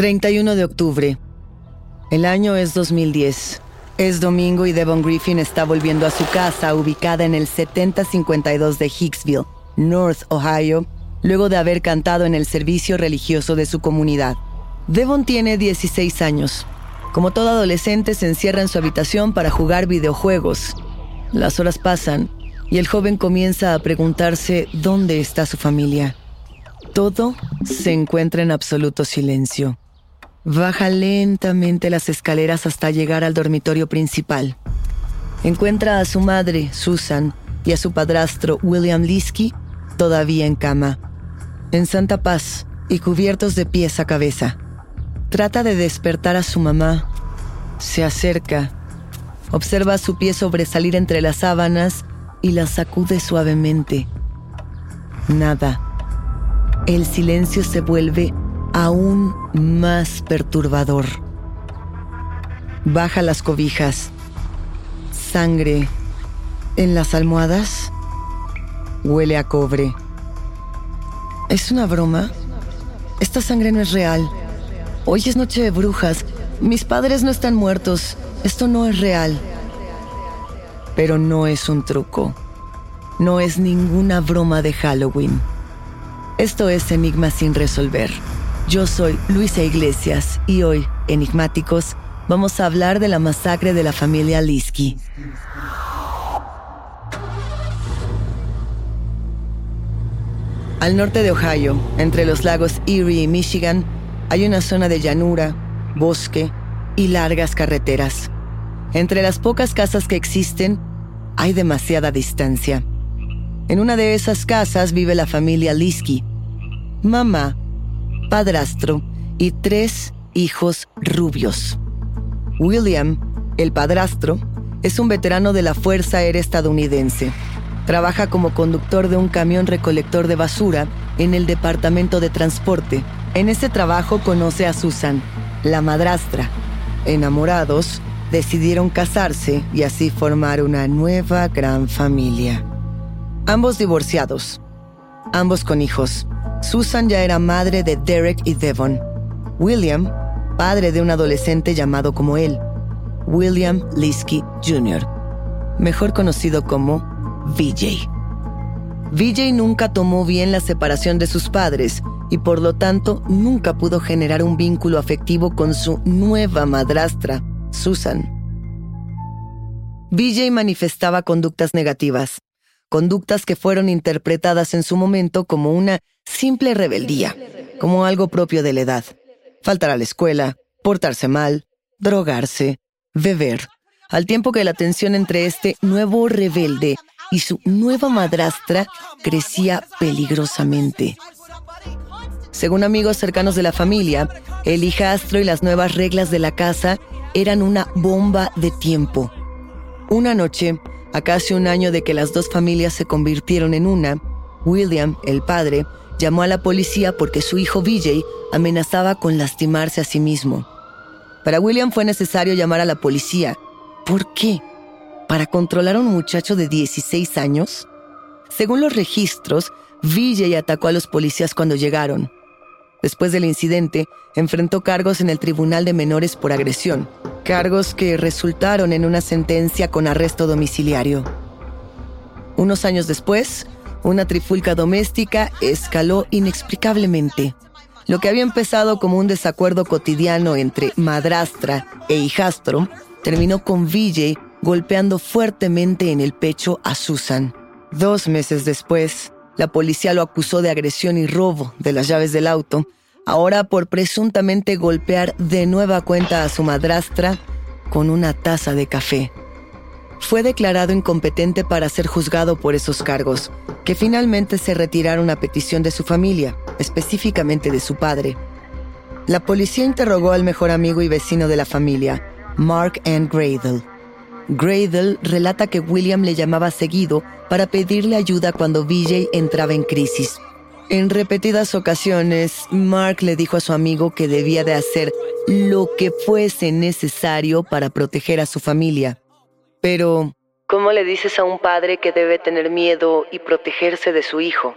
...31 de octubre... ...el año es 2010... ...es domingo y Devon Griffin está volviendo a su casa... ...ubicada en el 7052 de Hicksville... ...North Ohio... ...luego de haber cantado en el servicio religioso de su comunidad... Devon tiene 16 años... ...como todo adolescente se encierra en su habitación para jugar videojuegos... ...las horas pasan... ...y el joven comienza a preguntarse... ¿dónde está su familia? Todo se encuentra en absoluto silencio. Baja lentamente las escaleras hasta llegar al dormitorio principal. Encuentra a su madre, Susan, y a su padrastro, William Liskey, todavía en cama, en santa paz y cubiertos de pies a cabeza. Trata de despertar a su mamá. Se acerca. Observa su pie sobresalir entre las sábanas y la sacude suavemente. Nada. El silencio se vuelve aún más perturbador. Baja las cobijas. Sangre en las almohadas. Huele a cobre. ¿Es una broma? Esta sangre no es real. Hoy es noche de brujas. Mis padres no están muertos. Esto no es real. Pero no es un truco. No es ninguna broma de Halloween. Esto es Enigma sin resolver. Yo soy Luisa Iglesias y hoy, Enigmáticos, vamos a hablar de la masacre de la familia Liski. Al norte de Ohio, entre los lagos Erie y Michigan, hay una zona de llanura, bosque y largas carreteras. Entre las pocas casas que existen, hay demasiada distancia. En una de esas casas vive la familia Liski. Mamá, padrastro y tres hijos rubios. William, el padrastro, es un veterano de la Fuerza Aérea estadounidense. Trabaja como conductor de un camión recolector de basura en el Departamento de Transporte. En ese trabajo conoce a Susan, la madrastra. Enamorados, decidieron casarse y así formar una nueva gran familia. Ambos divorciados, ambos con hijos. Susan ya era madre de Derek y Devon. William, padre de un adolescente llamado como él, William Liskey Jr., mejor conocido como VJ. Vijay nunca tomó bien la separación de sus padres y por lo tanto nunca pudo generar un vínculo afectivo con su nueva madrastra, Susan. Vijay manifestaba conductas negativas, conductas que fueron interpretadas en su momento como una simple rebeldía, como algo propio de la edad. Faltar a la escuela, portarse mal, drogarse, beber, al tiempo que la tensión entre este nuevo rebelde y su nueva madrastra crecía peligrosamente. Según amigos cercanos de la familia, el hijastro y las nuevas reglas de la casa eran una bomba de tiempo. Una noche, a casi un año de que las dos familias se convirtieron en una, William, el padre, llamó a la policía porque su hijo Vijay amenazaba con lastimarse a sí mismo. Para William fue necesario llamar a la policía. ¿Por qué? ¿Para controlar a un muchacho de 16 años? Según los registros, Vijay atacó a los policías cuando llegaron. Después del incidente, enfrentó cargos en el Tribunal de Menores por agresión, cargos que resultaron en una sentencia con arresto domiciliario. Unos años después, una trifulca doméstica escaló inexplicablemente. Lo que había empezado como un desacuerdo cotidiano entre madrastra e hijastro terminó con Vijay golpeando fuertemente en el pecho a Susan. Dos meses después, la policía lo acusó de agresión y robo de las llaves del auto, ahora por presuntamente golpear de nueva cuenta a su madrastra con una taza de café. Fue declarado incompetente para ser juzgado por esos cargos, que finalmente se retiraron a petición de su familia, específicamente de su padre. La policía interrogó al mejor amigo y vecino de la familia, Mark N. Gradle, Gradle relata que William le llamaba seguido para pedirle ayuda cuando Vijay entraba en crisis. En repetidas ocasiones, Mark le dijo a su amigo que debía de hacer lo que fuese necesario para proteger a su familia. Pero, ¿cómo le dices a un padre que debe tener miedo y protegerse de su hijo?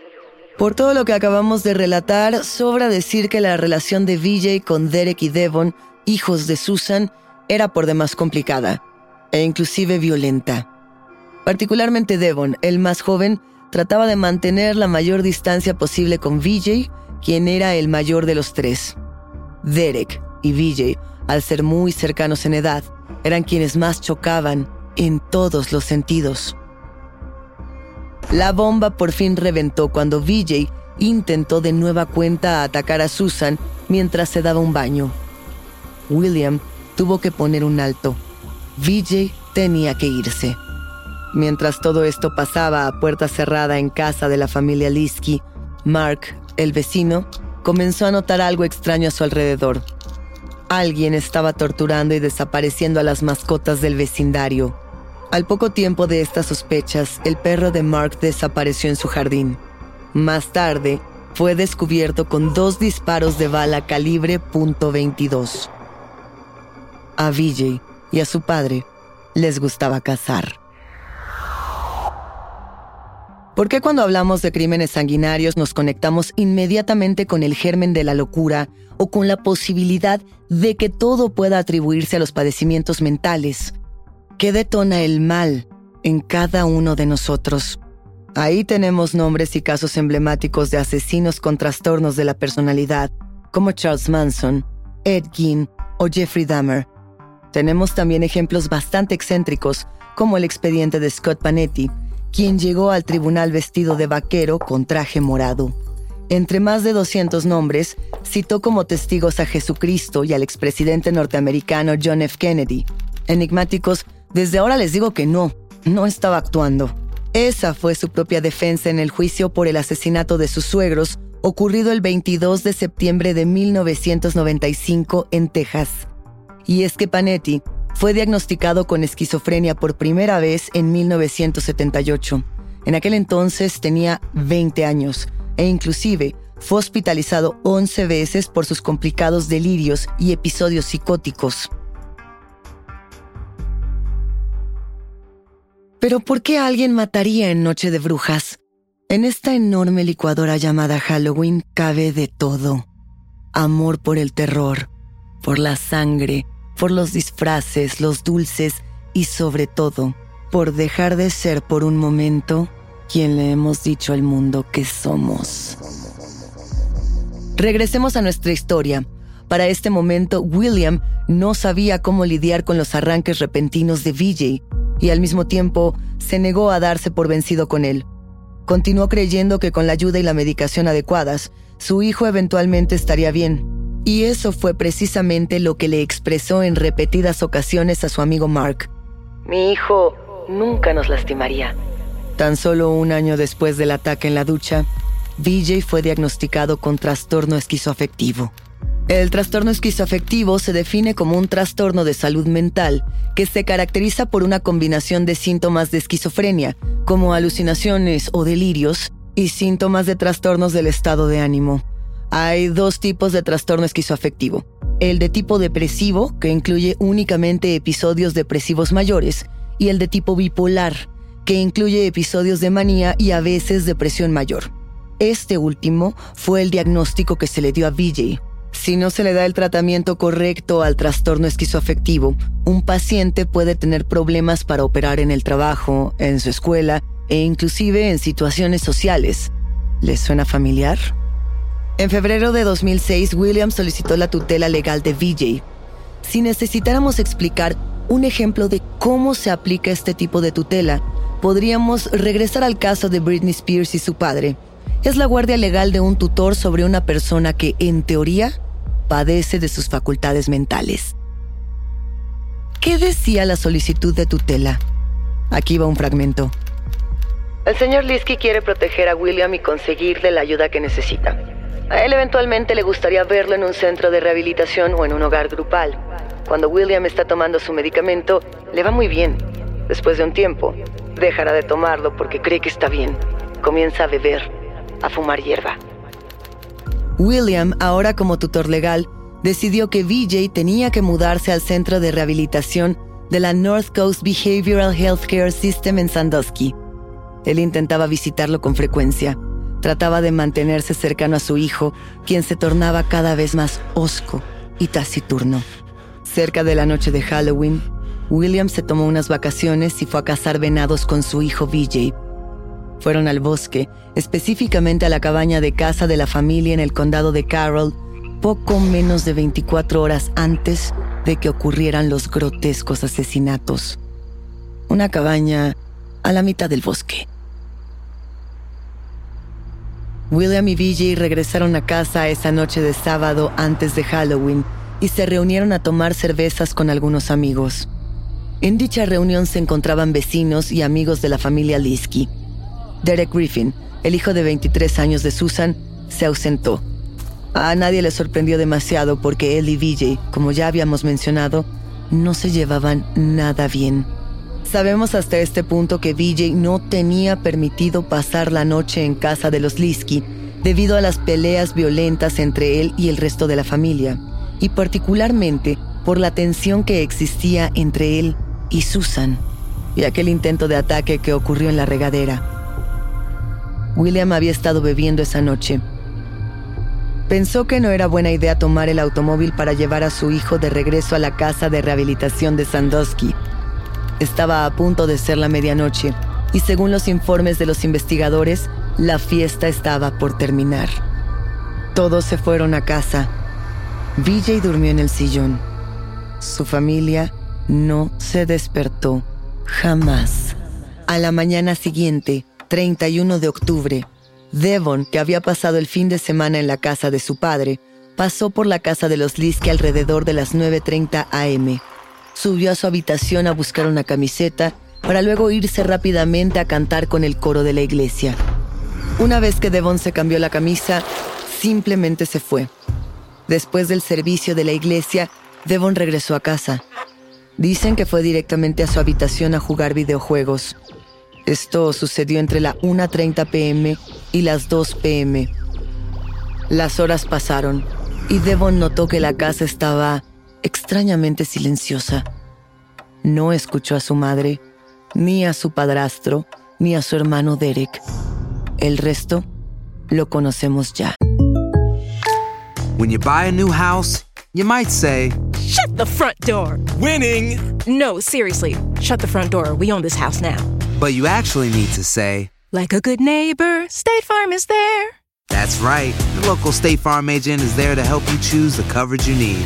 Por todo lo que acabamos de relatar, sobra decir que la relación de Vijay con Derek y Devon, hijos de Susan, era por demás complicada e inclusive violenta. Particularmente Devon, el más joven, trataba de mantener la mayor distancia posible con Vijay, quien era el mayor de los tres. Derek y Vijay, al ser muy cercanos en edad, eran quienes más chocaban en todos los sentidos. La bomba por fin reventó cuando Vijay intentó de nueva cuenta atacar a Susan mientras se daba un baño. William tuvo que poner un alto Vijay tenía que irse. Mientras todo esto pasaba a puerta cerrada en casa de la familia Liski, Mark, el vecino, comenzó a notar algo extraño a su alrededor. Alguien estaba torturando y desapareciendo a las mascotas del vecindario. Al poco tiempo de estas sospechas, el perro de Mark desapareció en su jardín. Más tarde, fue descubierto con dos disparos de bala calibre .22. A Vijay y a su padre les gustaba cazar. ¿Por qué cuando hablamos de crímenes sanguinarios nos conectamos inmediatamente con el germen de la locura o con la posibilidad de que todo pueda atribuirse a los padecimientos mentales? ¿Qué detona el mal en cada uno de nosotros? Ahí tenemos nombres y casos emblemáticos de asesinos con trastornos de la personalidad, como Charles Manson, Ed Gein o Jeffrey Dahmer, tenemos también ejemplos bastante excéntricos, como el expediente de Scott Panetti, quien llegó al tribunal vestido de vaquero con traje morado. Entre más de 200 nombres, citó como testigos a Jesucristo y al expresidente norteamericano John F. Kennedy. Enigmáticos, desde ahora les digo que no, no estaba actuando. Esa fue su propia defensa en el juicio por el asesinato de sus suegros, ocurrido el 22 de septiembre de 1995 en Texas. Y es que Panetti fue diagnosticado con esquizofrenia por primera vez en 1978. En aquel entonces tenía 20 años e inclusive fue hospitalizado 11 veces por sus complicados delirios y episodios psicóticos. Pero ¿por qué alguien mataría en Noche de Brujas? En esta enorme licuadora llamada Halloween cabe de todo. Amor por el terror, por la sangre, por los disfraces, los dulces y sobre todo por dejar de ser por un momento quien le hemos dicho al mundo que somos. Regresemos a nuestra historia. Para este momento, William no sabía cómo lidiar con los arranques repentinos de VJ y al mismo tiempo se negó a darse por vencido con él. Continuó creyendo que con la ayuda y la medicación adecuadas, su hijo eventualmente estaría bien. Y eso fue precisamente lo que le expresó en repetidas ocasiones a su amigo Mark. Mi hijo nunca nos lastimaría. Tan solo un año después del ataque en la ducha, VJ fue diagnosticado con trastorno esquizoafectivo. El trastorno esquizoafectivo se define como un trastorno de salud mental que se caracteriza por una combinación de síntomas de esquizofrenia, como alucinaciones o delirios, y síntomas de trastornos del estado de ánimo. Hay dos tipos de trastorno esquizoafectivo. El de tipo depresivo, que incluye únicamente episodios depresivos mayores, y el de tipo bipolar, que incluye episodios de manía y a veces depresión mayor. Este último fue el diagnóstico que se le dio a VJ. Si no se le da el tratamiento correcto al trastorno esquizoafectivo, un paciente puede tener problemas para operar en el trabajo, en su escuela e inclusive en situaciones sociales. ¿Les suena familiar? En febrero de 2006, William solicitó la tutela legal de VJ. Si necesitáramos explicar un ejemplo de cómo se aplica este tipo de tutela, podríamos regresar al caso de Britney Spears y su padre. Es la guardia legal de un tutor sobre una persona que, en teoría, padece de sus facultades mentales. ¿Qué decía la solicitud de tutela? Aquí va un fragmento. El señor Liski quiere proteger a William y conseguirle la ayuda que necesita. A él eventualmente le gustaría verlo en un centro de rehabilitación o en un hogar grupal. Cuando William está tomando su medicamento, le va muy bien. Después de un tiempo, dejará de tomarlo porque cree que está bien. Comienza a beber, a fumar hierba. William, ahora como tutor legal, decidió que VJ tenía que mudarse al centro de rehabilitación de la North Coast Behavioral Healthcare System en Sandusky. Él intentaba visitarlo con frecuencia. Trataba de mantenerse cercano a su hijo, quien se tornaba cada vez más hosco y taciturno. Cerca de la noche de Halloween, William se tomó unas vacaciones y fue a cazar venados con su hijo VJ. Fueron al bosque, específicamente a la cabaña de casa de la familia en el condado de Carroll, poco menos de 24 horas antes de que ocurrieran los grotescos asesinatos. Una cabaña a la mitad del bosque. William y VJ regresaron a casa esa noche de sábado antes de Halloween y se reunieron a tomar cervezas con algunos amigos. En dicha reunión se encontraban vecinos y amigos de la familia Liski. Derek Griffin, el hijo de 23 años de Susan, se ausentó. A nadie le sorprendió demasiado porque él y VJ, como ya habíamos mencionado, no se llevaban nada bien. Sabemos hasta este punto que VJ no tenía permitido pasar la noche en casa de los Liski debido a las peleas violentas entre él y el resto de la familia, y particularmente por la tensión que existía entre él y Susan, y aquel intento de ataque que ocurrió en la regadera. William había estado bebiendo esa noche. Pensó que no era buena idea tomar el automóvil para llevar a su hijo de regreso a la casa de rehabilitación de Sandusky. Estaba a punto de ser la medianoche y según los informes de los investigadores, la fiesta estaba por terminar. Todos se fueron a casa. VJ durmió en el sillón. Su familia no se despertó jamás. A la mañana siguiente, 31 de octubre, Devon, que había pasado el fin de semana en la casa de su padre, pasó por la casa de los Liske alrededor de las 9.30 am. Subió a su habitación a buscar una camiseta para luego irse rápidamente a cantar con el coro de la iglesia. Una vez que Devon se cambió la camisa, simplemente se fue. Después del servicio de la iglesia, Devon regresó a casa. Dicen que fue directamente a su habitación a jugar videojuegos. Esto sucedió entre la 1.30 pm y las 2 pm. Las horas pasaron y Devon notó que la casa estaba extrañamente silenciosa. No escuchó a su madre, ni a su padrastro, ni a su hermano Derek. El resto lo conocemos ya. When you buy a new house, you might say, Shut the front door! Winning! No, seriously, shut the front door. We own this house now. but you actually need to say, Like a good neighbor, State Farm is there. That's right. The local State Farm agent is there to help you choose the coverage you need.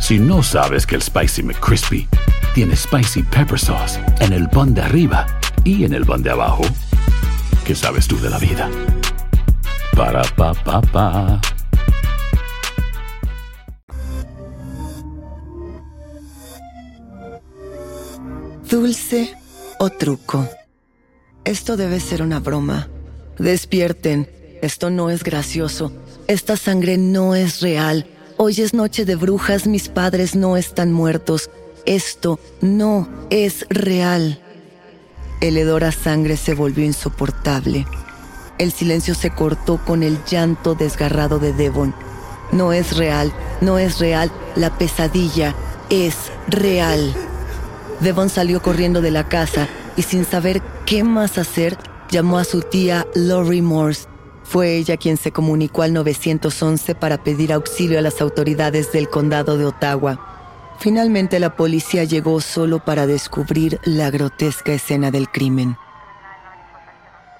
Si no sabes que el Spicy McCrispy tiene Spicy Pepper Sauce en el pan de arriba y en el pan de abajo, ¿qué sabes tú de la vida? Para, pa, pa, pa. Dulce o truco. Esto debe ser una broma. Despierten. Esto no es gracioso. Esta sangre no es real. Hoy es noche de brujas, mis padres no están muertos. Esto no es real. El hedor a sangre se volvió insoportable. El silencio se cortó con el llanto desgarrado de Devon. No es real, no es real, la pesadilla es real. Devon salió corriendo de la casa y sin saber qué más hacer, llamó a su tía Lori Morse. Fue ella quien se comunicó al 911 para pedir auxilio a las autoridades del condado de Ottawa. Finalmente la policía llegó solo para descubrir la grotesca escena del crimen.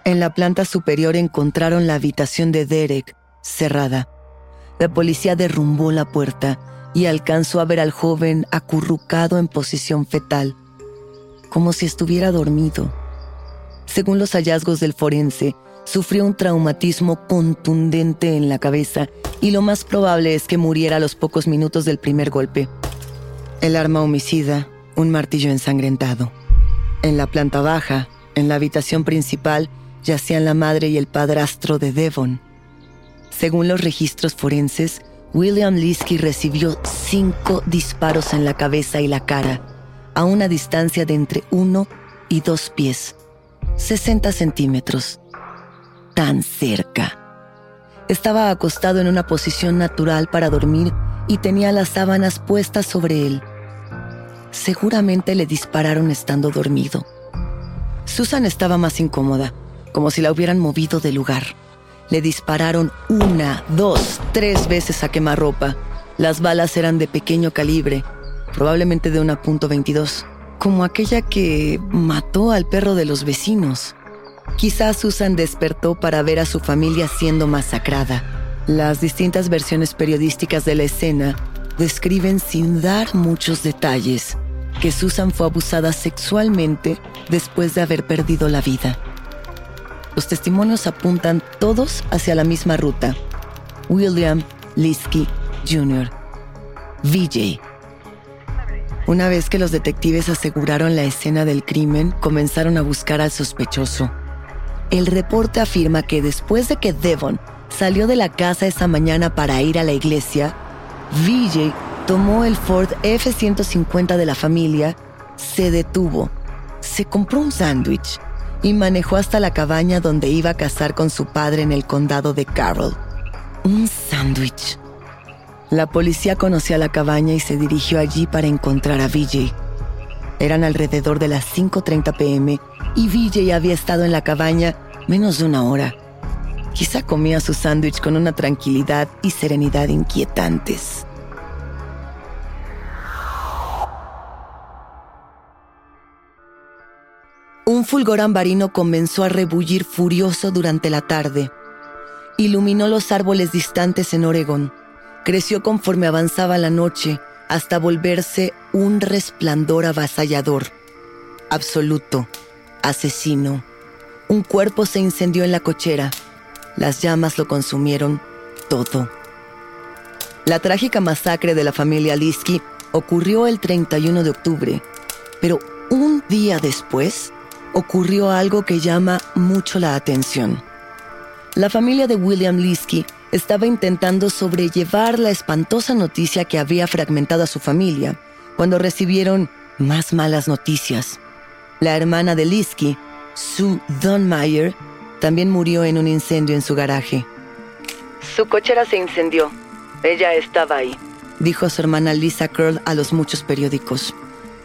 En la planta superior encontraron la habitación de Derek, cerrada. La policía derrumbó la puerta y alcanzó a ver al joven acurrucado en posición fetal, como si estuviera dormido. Según los hallazgos del forense, sufrió un traumatismo contundente en la cabeza y lo más probable es que muriera a los pocos minutos del primer golpe. El arma homicida, un martillo ensangrentado. En la planta baja, en la habitación principal, yacían la madre y el padrastro de Devon. Según los registros forenses, William Liskey recibió cinco disparos en la cabeza y la cara, a una distancia de entre uno y dos pies, 60 centímetros. Tan cerca. Estaba acostado en una posición natural para dormir y tenía las sábanas puestas sobre él. Seguramente le dispararon estando dormido. Susan estaba más incómoda, como si la hubieran movido de lugar. Le dispararon una, dos, tres veces a quemarropa. Las balas eran de pequeño calibre, probablemente de una punto .22, como aquella que mató al perro de los vecinos. Quizás Susan despertó para ver a su familia siendo masacrada. Las distintas versiones periodísticas de la escena describen sin dar muchos detalles que Susan fue abusada sexualmente después de haber perdido la vida. Los testimonios apuntan todos hacia la misma ruta. William Liskey Jr. VJ. Una vez que los detectives aseguraron la escena del crimen, comenzaron a buscar al sospechoso. El reporte afirma que después de que Devon salió de la casa esa mañana para ir a la iglesia, VJ tomó el Ford F-150 de la familia, se detuvo, se compró un sándwich y manejó hasta la cabaña donde iba a casar con su padre en el condado de Carroll. Un sándwich. La policía conoció la cabaña y se dirigió allí para encontrar a VJ. Eran alrededor de las 5.30 pm y VJ había estado en la cabaña menos de una hora. Quizá comía su sándwich con una tranquilidad y serenidad inquietantes. Un fulgor ambarino comenzó a rebullir furioso durante la tarde. Iluminó los árboles distantes en Oregón. Creció conforme avanzaba la noche hasta volverse un resplandor avasallador. Absoluto. Asesino. Un cuerpo se incendió en la cochera. Las llamas lo consumieron todo. La trágica masacre de la familia Liski ocurrió el 31 de octubre, pero un día después, ocurrió algo que llama mucho la atención. La familia de William Liskey estaba intentando sobrellevar la espantosa noticia que había fragmentado a su familia cuando recibieron más malas noticias. La hermana de Liskey, Sue Donmeyer, también murió en un incendio en su garaje. Su cochera se incendió. Ella estaba ahí, dijo su hermana Lisa Curl a los muchos periódicos.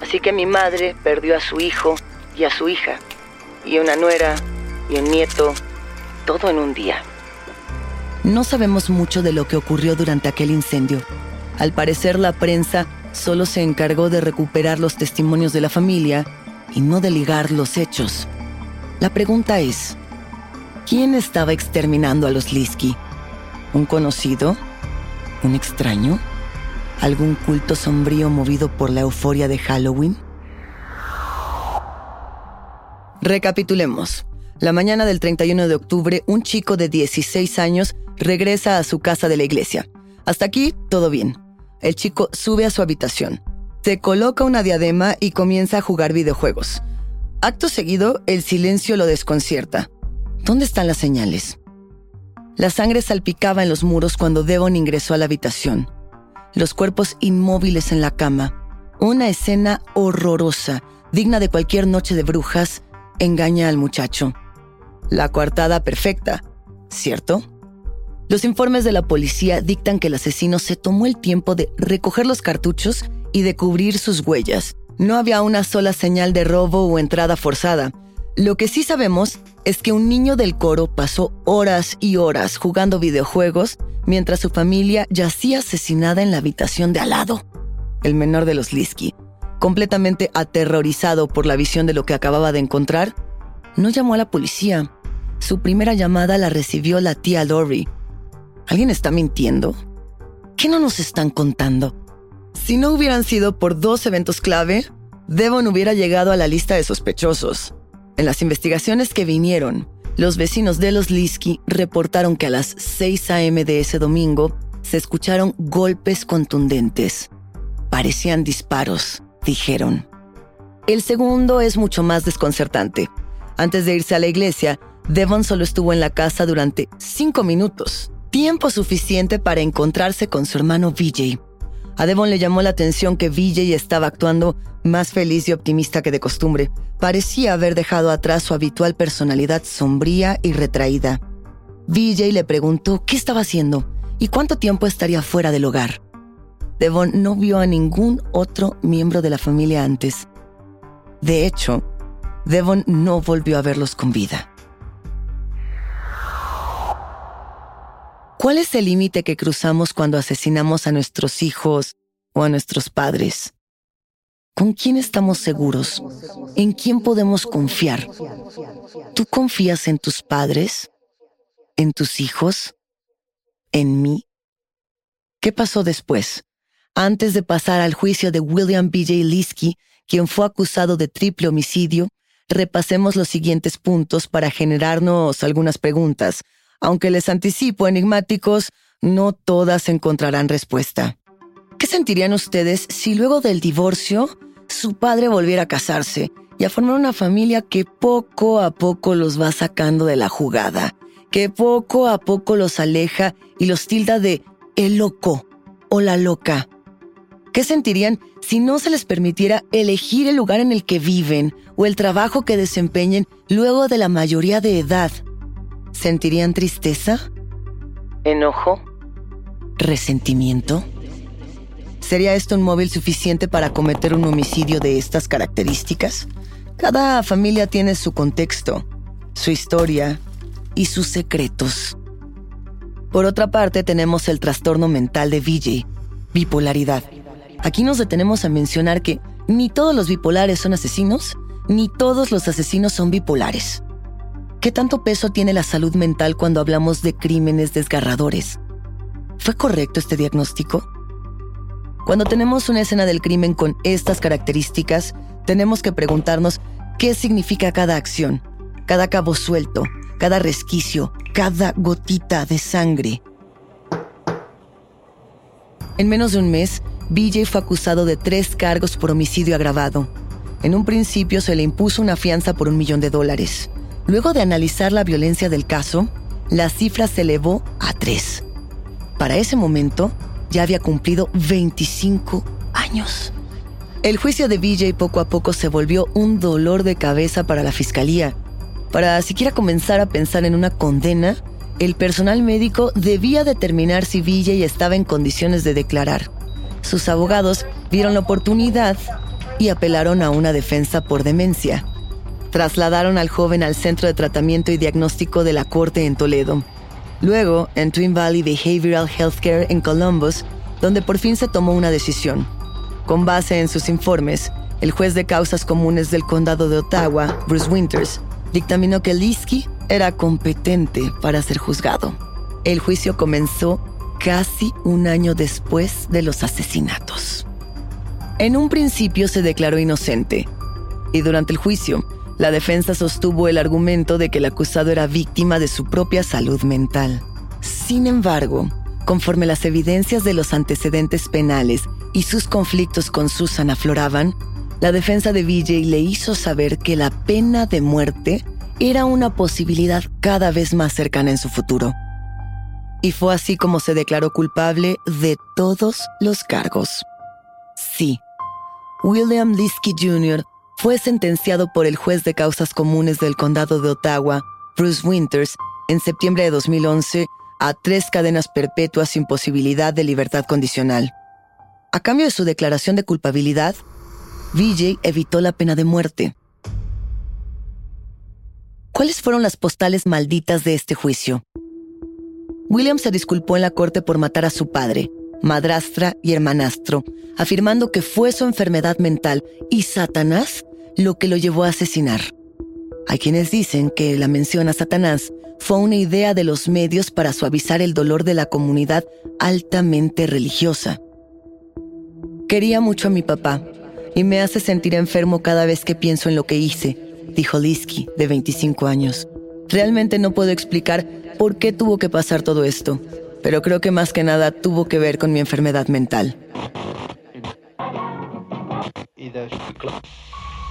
Así que mi madre perdió a su hijo y a su hija, y una nuera y un nieto, todo en un día. No sabemos mucho de lo que ocurrió durante aquel incendio. Al parecer la prensa solo se encargó de recuperar los testimonios de la familia y no de ligar los hechos. La pregunta es, ¿quién estaba exterminando a los Liski? ¿Un conocido? ¿Un extraño? ¿Algún culto sombrío movido por la euforia de Halloween? Recapitulemos. La mañana del 31 de octubre, un chico de 16 años regresa a su casa de la iglesia. Hasta aquí, todo bien. El chico sube a su habitación, se coloca una diadema y comienza a jugar videojuegos. Acto seguido, el silencio lo desconcierta. ¿Dónde están las señales? La sangre salpicaba en los muros cuando Devon ingresó a la habitación. Los cuerpos inmóviles en la cama. Una escena horrorosa, digna de cualquier noche de brujas, engaña al muchacho. La coartada perfecta, ¿cierto? Los informes de la policía dictan que el asesino se tomó el tiempo de recoger los cartuchos y de cubrir sus huellas. No había una sola señal de robo o entrada forzada. Lo que sí sabemos es que un niño del coro pasó horas y horas jugando videojuegos mientras su familia yacía asesinada en la habitación de al lado. El menor de los Liski, completamente aterrorizado por la visión de lo que acababa de encontrar, no llamó a la policía. Su primera llamada la recibió la tía Lori, ¿Alguien está mintiendo? ¿Qué no nos están contando? Si no hubieran sido por dos eventos clave, Devon hubiera llegado a la lista de sospechosos. En las investigaciones que vinieron, los vecinos de los Liski reportaron que a las 6 a.m. de ese domingo se escucharon golpes contundentes. Parecían disparos, dijeron. El segundo es mucho más desconcertante. Antes de irse a la iglesia, Devon solo estuvo en la casa durante cinco minutos tiempo suficiente para encontrarse con su hermano Vijay. A Devon le llamó la atención que Vijay estaba actuando más feliz y optimista que de costumbre. Parecía haber dejado atrás su habitual personalidad sombría y retraída. Vijay le preguntó qué estaba haciendo y cuánto tiempo estaría fuera del hogar. Devon no vio a ningún otro miembro de la familia antes. De hecho, Devon no volvió a verlos con vida. ¿Cuál es el límite que cruzamos cuando asesinamos a nuestros hijos o a nuestros padres? ¿Con quién estamos seguros? ¿En quién podemos confiar? ¿Tú confías en tus padres? ¿En tus hijos? ¿En mí? ¿Qué pasó después? Antes de pasar al juicio de William B.J. Liskey, quien fue acusado de triple homicidio, repasemos los siguientes puntos para generarnos algunas preguntas aunque les anticipo enigmáticos, no todas encontrarán respuesta. ¿Qué sentirían ustedes si luego del divorcio su padre volviera a casarse y a formar una familia que poco a poco los va sacando de la jugada, que poco a poco los aleja y los tilda de el loco o la loca? ¿Qué sentirían si no se les permitiera elegir el lugar en el que viven o el trabajo que desempeñen luego de la mayoría de edad? ¿Sentirían tristeza? ¿Enojo? ¿Resentimiento? ¿Sería esto un móvil suficiente para cometer un homicidio de estas características? Cada familia tiene su contexto, su historia y sus secretos. Por otra parte, tenemos el trastorno mental de Vijay, bipolaridad. Aquí nos detenemos a mencionar que ni todos los bipolares son asesinos, ni todos los asesinos son bipolares. ¿Qué tanto peso tiene la salud mental cuando hablamos de crímenes desgarradores? ¿Fue correcto este diagnóstico? Cuando tenemos una escena del crimen con estas características, tenemos que preguntarnos qué significa cada acción, cada cabo suelto, cada resquicio, cada gotita de sangre. En menos de un mes, BJ fue acusado de tres cargos por homicidio agravado. En un principio se le impuso una fianza por un millón de dólares. Luego de analizar la violencia del caso, la cifra se elevó a tres. Para ese momento, ya había cumplido 25 años. El juicio de BJ poco a poco se volvió un dolor de cabeza para la fiscalía. Para siquiera comenzar a pensar en una condena, el personal médico debía determinar si BJ estaba en condiciones de declarar. Sus abogados vieron la oportunidad y apelaron a una defensa por demencia. Trasladaron al joven al Centro de Tratamiento y Diagnóstico de la Corte en Toledo. Luego, en Twin Valley Behavioral Healthcare en Columbus, donde por fin se tomó una decisión. Con base en sus informes, el juez de causas comunes del condado de Ottawa, Bruce Winters, dictaminó que Liski era competente para ser juzgado. El juicio comenzó casi un año después de los asesinatos. En un principio se declaró inocente y durante el juicio, la defensa sostuvo el argumento de que el acusado era víctima de su propia salud mental. Sin embargo, conforme las evidencias de los antecedentes penales y sus conflictos con Susan afloraban, la defensa de VJ le hizo saber que la pena de muerte era una posibilidad cada vez más cercana en su futuro. Y fue así como se declaró culpable de todos los cargos. Sí, William Liskey Jr. fue sentenciado por el juez de causas comunes del condado de Ottawa, Bruce Winters, en septiembre de 2011 a tres cadenas perpetuas sin posibilidad de libertad condicional. A cambio de su declaración de culpabilidad, VJ evitó la pena de muerte. ¿Cuáles fueron las postales malditas de este juicio? William se disculpó en la corte por matar a su padre, madrastra y hermanastro, afirmando que fue su enfermedad mental y Satanás lo que lo llevó a asesinar. Hay quienes dicen que la mención a Satanás fue una idea de los medios para suavizar el dolor de la comunidad altamente religiosa. Quería mucho a mi papá y me hace sentir enfermo cada vez que pienso en lo que hice, dijo Liski, de 25 años. Realmente no puedo explicar por qué tuvo que pasar todo esto, pero creo que más que nada tuvo que ver con mi enfermedad mental.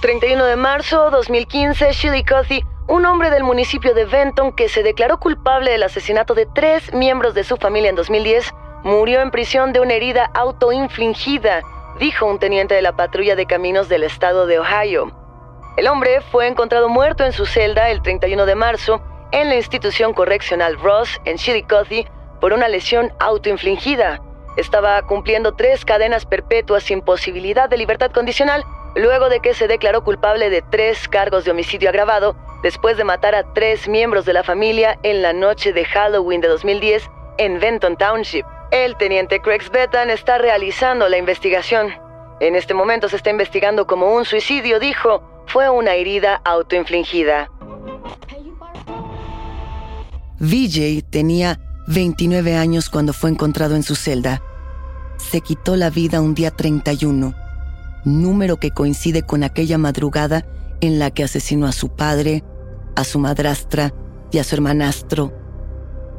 31 de marzo 2015, Chillicothe, un hombre del municipio de Benton que se declaró culpable del asesinato de tres miembros de su familia en 2010, murió en prisión de una herida autoinfligida, dijo un teniente de la patrulla de caminos del estado de Ohio. El hombre fue encontrado muerto en su celda el 31 de marzo en la institución correccional Ross en Chillicothe por una lesión autoinfligida. Estaba cumpliendo tres cadenas perpetuas sin posibilidad de libertad condicional luego de que se declaró culpable de tres cargos de homicidio agravado después de matar a tres miembros de la familia en la noche de Halloween de 2010 en Benton Township. El teniente Craig Betan está realizando la investigación. En este momento se está investigando como un suicidio, dijo. Fue una herida autoinfligida. VJ tenía 29 años cuando fue encontrado en su celda. Se quitó la vida un día 31, número que coincide con aquella madrugada en la que asesinó a su padre, a su madrastra y a su hermanastro.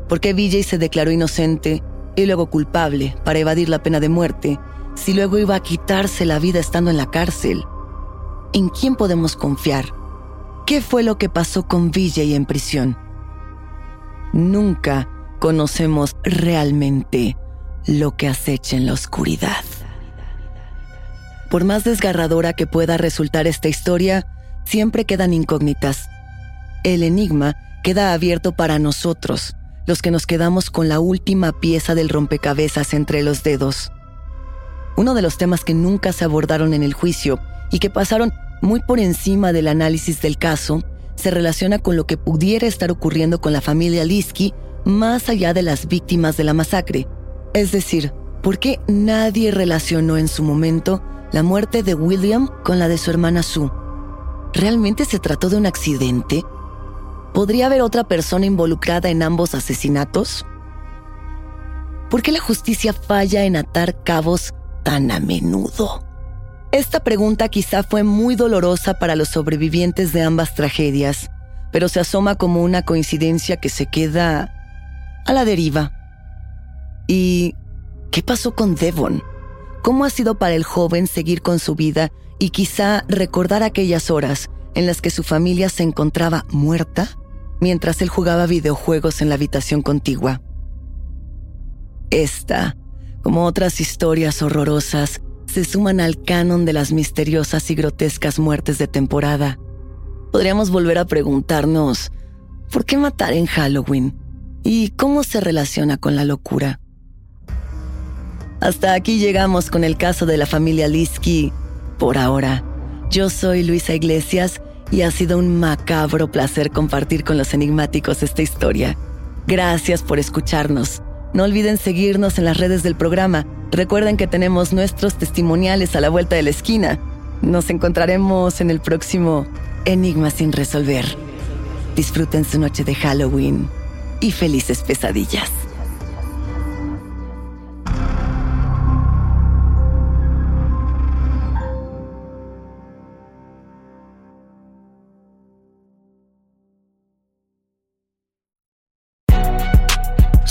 ¿Por qué VJ se declaró inocente y luego culpable para evadir la pena de muerte si luego iba a quitarse la vida estando en la cárcel? ¿En quién podemos confiar? ¿Qué fue lo que pasó con VJ en prisión? Nunca conocemos realmente lo que acecha en la oscuridad. Por más desgarradora que pueda resultar esta historia, siempre quedan incógnitas. El enigma queda abierto para nosotros, los que nos quedamos con la última pieza del rompecabezas entre los dedos. Uno de los temas que nunca se abordaron en el juicio y que pasaron muy por encima del análisis del caso se relaciona con lo que pudiera estar ocurriendo con la familia Liski más allá de las víctimas de la masacre. Es decir, ¿por qué nadie relacionó en su momento la muerte de William con la de su hermana Sue? ¿Realmente se trató de un accidente? ¿Podría haber otra persona involucrada en ambos asesinatos? ¿Por qué la justicia falla en atar cabos tan a menudo? Esta pregunta quizá fue muy dolorosa para los sobrevivientes de ambas tragedias, pero se asoma como una coincidencia que se queda a la deriva. ¿Y qué pasó con Devon? ¿Cómo ha sido para el joven seguir con su vida y quizá recordar aquellas horas en las que su familia se encontraba muerta? mientras él jugaba videojuegos en la habitación contigua. Esta, como otras historias horrorosas, se suman al canon de las misteriosas y grotescas muertes de temporada. Podríamos volver a preguntarnos, ¿por qué matar en Halloween? ¿Y cómo se relaciona con la locura? Hasta aquí llegamos con el caso de la familia Liski. Por ahora, yo soy Luisa Iglesias y ha sido un macabro placer compartir con los enigmáticos esta historia. Gracias por escucharnos. No olviden seguirnos en las redes del programa. Recuerden que tenemos nuestros testimoniales a la vuelta de la esquina. Nos encontraremos en el próximo Enigma sin resolver. Disfruten su noche de Halloween y felices pesadillas.